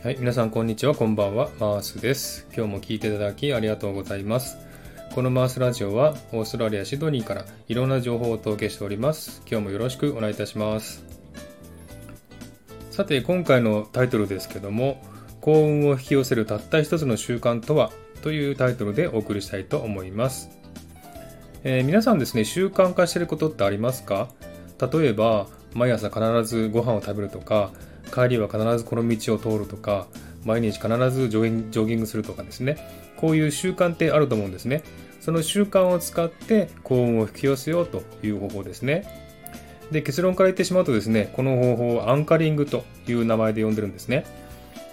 はい、皆さんこんにちは、こんばんは、マースです。今日も聞いていただきありがとうございます。このマースラジオはオーストラリア・シドニーからいろんな情報をお届けしております。今日もよろしくお願いいたします。さて、今回のタイトルですけども、幸運を引き寄せるたった一つの習慣とは？というタイトルでお送りしたいと思います。えー皆さんですね、習慣化してることってありますか？例えば、毎朝必ずご飯を食べるとか、帰りは必ずこの道を通るとか、毎日必ずジョギングするとかですね、こういう習慣ってあると思うんですね。その習慣を使って幸運を引き寄せようという方法ですね。で、結論から言ってしまうとですね、この方法をアンカリングという名前で呼んでるんですね。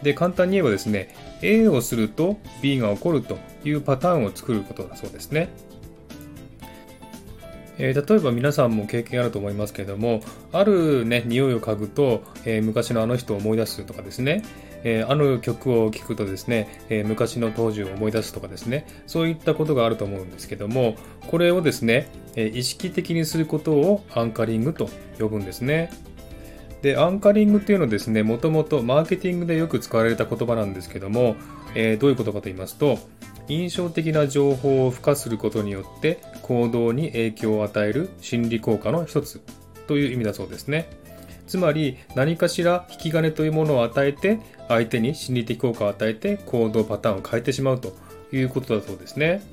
で、簡単に言えばですね、A をすると B が起こるというパターンを作ることだそうですね。えー例えば皆さんも経験あると思いますけれども、あるね、匂いを嗅ぐと、えー昔のあの人を思い出すとかですね、えーあの曲を聴くとですね、え昔の当時を思い出すとかですね、そういったことがあると思うんですけども、これをですね、え意識的にすることをアンカリングと呼ぶんですね。で、アンカリングっていうのはですね、もともとマーケティングでよく使われた言葉なんですけども、えどういうことかと言いますと、印象的な情報を付加することによって行動に影響を与える心理効果の一つという意味だそうですね。つまり何かしら引き金というものを与えて相手に心理的効果を与えて行動パターンを変えてしまうということだそうですね。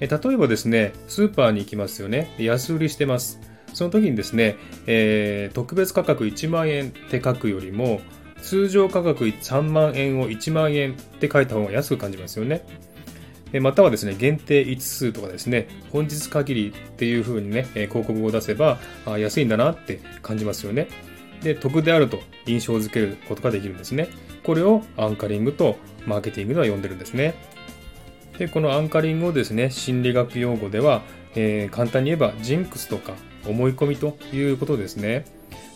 例えばですね、スーパーに行きますよね。安売りしてます。その時にですね、えー特別価格1万円って書くよりも、通常価格3万円を1万円って書いた方が安く感じますよね。またはですね、限定1数とかですね、本日限りっていう風にね、広告を出せば、安いんだなって感じますよね。で、得であると印象づけることができるんですね。これをアンカリングとマーケティングでは呼んでるんですね。で、このアンカリングをですね、心理学用語では、えー簡単に言えばジンクスとか思い込みということですね。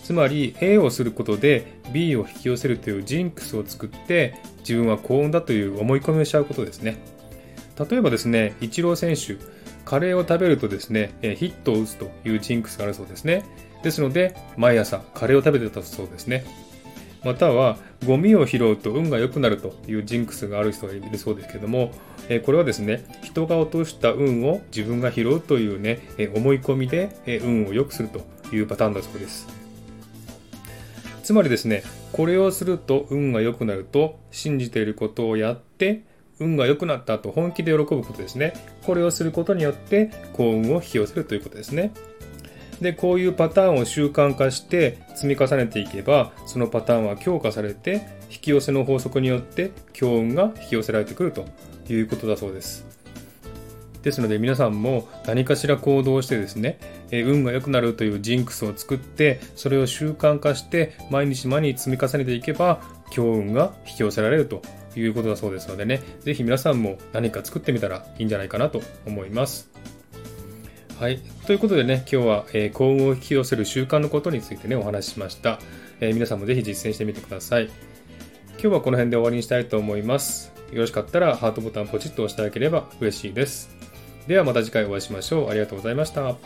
つまり A をすることで B を引き寄せるというジンクスを作って自分は幸運だという思い込みをしちゃうことですね。例えばですね、イチロー選手、カレーを食べるとですね、ヒットを打つというジンクスがあるそうですね。ですので、毎朝カレーを食べてたそうですね。または、ゴミを拾うと運が良くなるというジンクスがある人がいるそうですけども、これはですね、人が落とした運を自分が拾うというね、思い込みで運を良くするというパターンだそうです。つまりですね、これをすると運が良くなると信じていることをやって、運が良くなったと本気で喜ぶことですね。これをすることによって幸運を引き寄せるということですね。で、こういうパターンを習慣化して積み重ねていけば、そのパターンは強化されて、引き寄せの法則によって強運が引き寄せられてくるということだそうです。ですので皆さんも何かしら行動してですね、え運が良くなるというジンクスを作って、それを習慣化して毎日毎日積み重ねていけば、強運が引き寄せられるということだそうですのでね、ぜひ皆さんも何か作ってみたらいいんじゃないかなと思います。はい。ということでね、今日は、え幸運を引き寄せる習慣のことについてね、お話ししました。えー皆さんもぜひ実践してみてください。今日はこの辺で終わりにしたいと思います。よろしかったらハートボタンポチッと押していただければ嬉しいです。ではまた次回お会いしましょう。ありがとうございました。